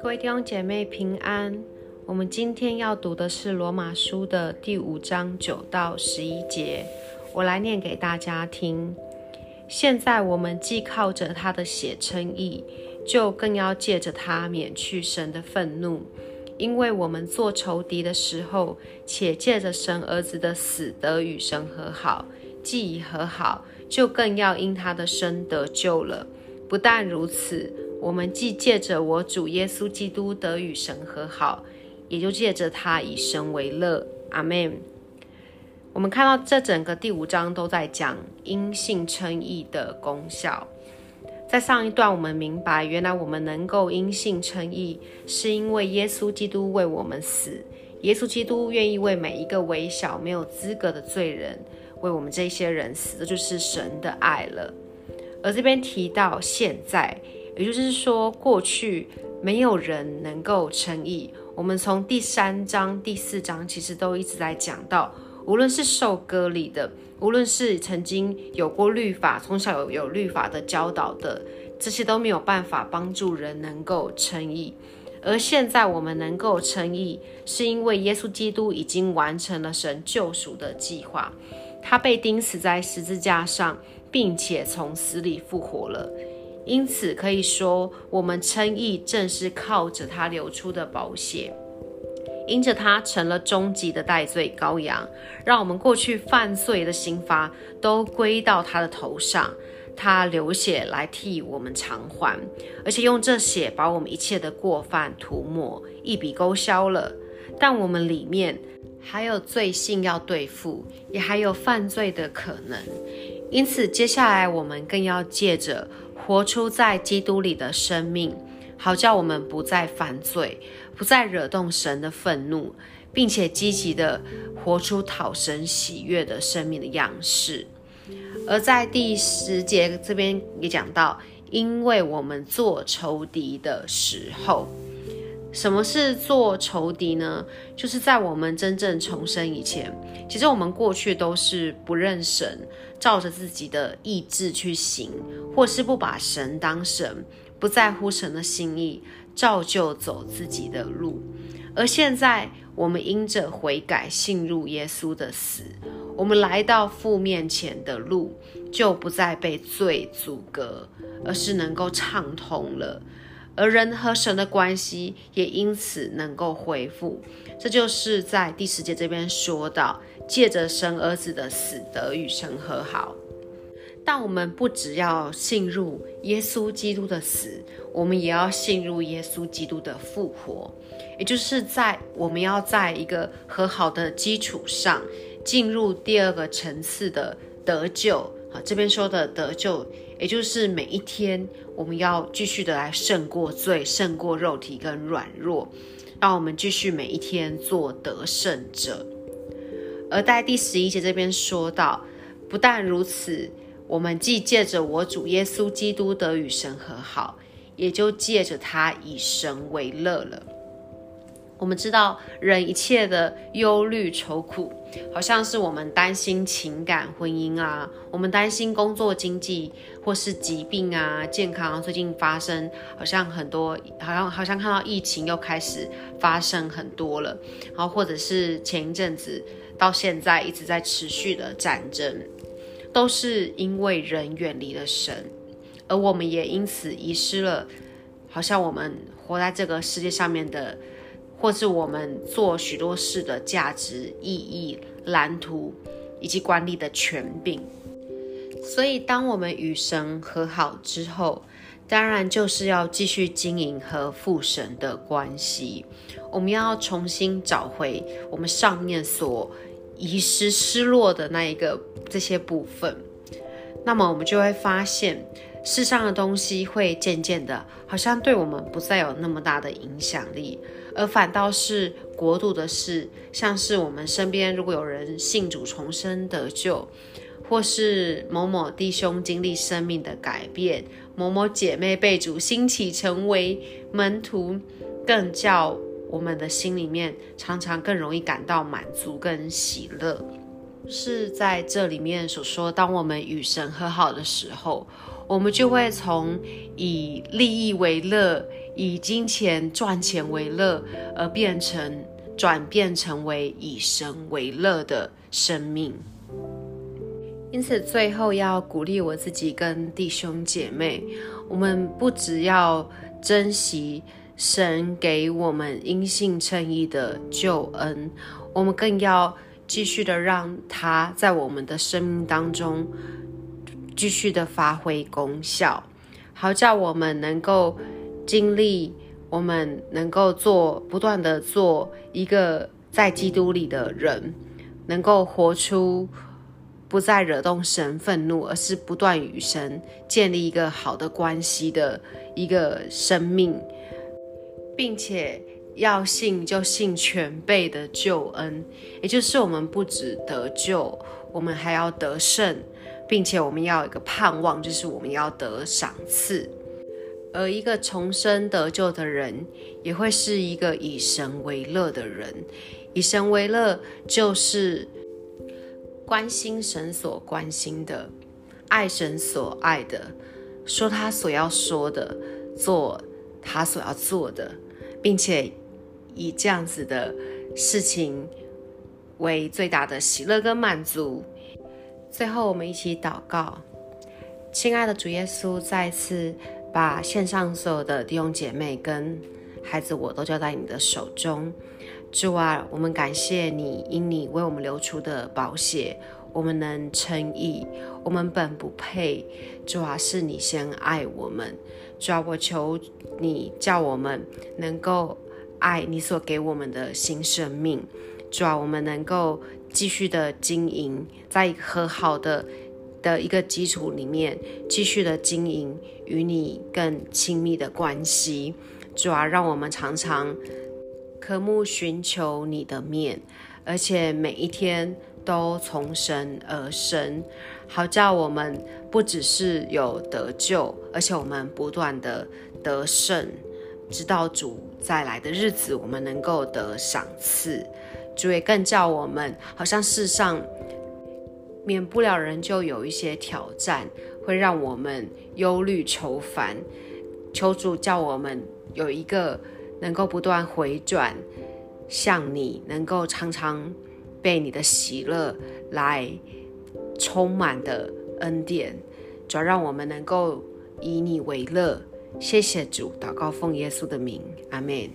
各位弟兄姐妹平安。我们今天要读的是罗马书的第五章九到十一节，我来念给大家听。现在我们既靠着他的血称义，就更要借着他免去神的愤怒，因为我们做仇敌的时候，且借着神儿子的死得与神和好；既已和好，就更要因他的生得救了。不但如此，我们既借着我主耶稣基督得与神和好。也就借着他以神为乐，阿门。我们看到这整个第五章都在讲因信称义的功效。在上一段，我们明白，原来我们能够因信称义，是因为耶稣基督为我们死。耶稣基督愿意为每一个微小、没有资格的罪人，为我们这些人死，这就是神的爱了。而这边提到现在，也就是说，过去没有人能够称义。我们从第三章、第四章，其实都一直在讲到，无论是受割礼的，无论是曾经有过律法、从小有有律法的教导的，这些都没有办法帮助人能够称义。而现在我们能够称义，是因为耶稣基督已经完成了神救赎的计划，他被钉死在十字架上，并且从死里复活了。因此可以说，我们称义正是靠着他流出的宝血，因着他成了终极的代罪羔羊，让我们过去犯罪的刑罚都归到他的头上，他流血来替我们偿还，而且用这血把我们一切的过犯涂抹，一笔勾销了。但我们里面还有罪性要对付，也还有犯罪的可能，因此接下来我们更要借着。活出在基督里的生命，好叫我们不再犯罪，不再惹动神的愤怒，并且积极的活出讨神喜悦的生命的样式。而在第十节这边也讲到，因为我们做仇敌的时候，什么是做仇敌呢？就是在我们真正重生以前，其实我们过去都是不认神。照着自己的意志去行，或是不把神当神，不在乎神的心意，照旧走自己的路。而现在，我们因着悔改，信入耶稣的死，我们来到父面前的路，就不再被罪阻隔，而是能够畅通了。而人和神的关系也因此能够恢复。这就是在第十节这边说到。借着神儿子的死得与神和好，但我们不只要信入耶稣基督的死，我们也要信入耶稣基督的复活。也就是在我们要在一个和好的基础上，进入第二个层次的得救。这边说的得救，也就是每一天我们要继续的来胜过罪，胜过肉体跟软弱，让我们继续每一天做得胜者。而在第十一节这边说到，不但如此，我们既借着我主耶稣基督得与神和好，也就借着他以神为乐了。我们知道，人一切的忧虑愁苦，好像是我们担心情感、婚姻啊，我们担心工作、经济，或是疾病啊、健康。最近发生，好像很多，好像好像看到疫情又开始发生很多了，然后或者是前一阵子。到现在一直在持续的战争，都是因为人远离了神，而我们也因此遗失了，好像我们活在这个世界上面的，或是我们做许多事的价值、意义、蓝图以及管理的权柄。所以，当我们与神和好之后，当然就是要继续经营和父神的关系。我们要重新找回我们上面所遗失、失落的那一个这些部分，那么我们就会发现，世上的东西会渐渐的，好像对我们不再有那么大的影响力，而反倒是国度的事，像是我们身边如果有人信主重生得救，或是某某弟兄经历生命的改变，某某姐妹被主兴起成为门徒，更叫。我们的心里面常常更容易感到满足跟喜乐。是在这里面所说，当我们与神和好的时候，我们就会从以利益为乐、以金钱赚钱为乐，而变成转变成为以神为乐的生命。因此，最后要鼓励我自己跟弟兄姐妹，我们不只要珍惜神给我们因信称义的救恩，我们更要。继续的让它在我们的生命当中继续的发挥功效，好叫我们能够经历，我们能够做不断的做一个在基督里的人，能够活出不再惹动神愤怒，而是不断与神建立一个好的关系的一个生命，并且。要信就信全备的救恩，也就是我们不止得救，我们还要得胜，并且我们要有一个盼望，就是我们要得赏赐。而一个重生得救的人，也会是一个以神为乐的人。以神为乐，就是关心神所关心的，爱神所爱的，说他所要说的，做他所要做的，并且。以这样子的事情为最大的喜乐跟满足。最后，我们一起祷告，亲爱的主耶稣，再次把线上所有的弟兄姐妹跟孩子我都交在你的手中。主啊，我们感谢你，因你为我们流出的宝血，我们能称义。我们本不配，主啊，是你先爱我们。主啊，我求你叫我们能够。爱你所给我们的新生命，主啊，我们能够继续的经营，在和好的的一个基础里面，继续的经营与你更亲密的关系。主啊，让我们常常渴慕寻求你的面，而且每一天都从神而生，好叫我们不只是有得救，而且我们不断的得胜。直到主再来的日子，我们能够得赏赐。主也更叫我们，好像世上免不了人就有一些挑战，会让我们忧虑愁烦。求主叫我们有一个能够不断回转向你，能够常常被你的喜乐来充满的恩典，主要让我们能够以你为乐。谢谢主，祷告奉耶稣的名，阿门。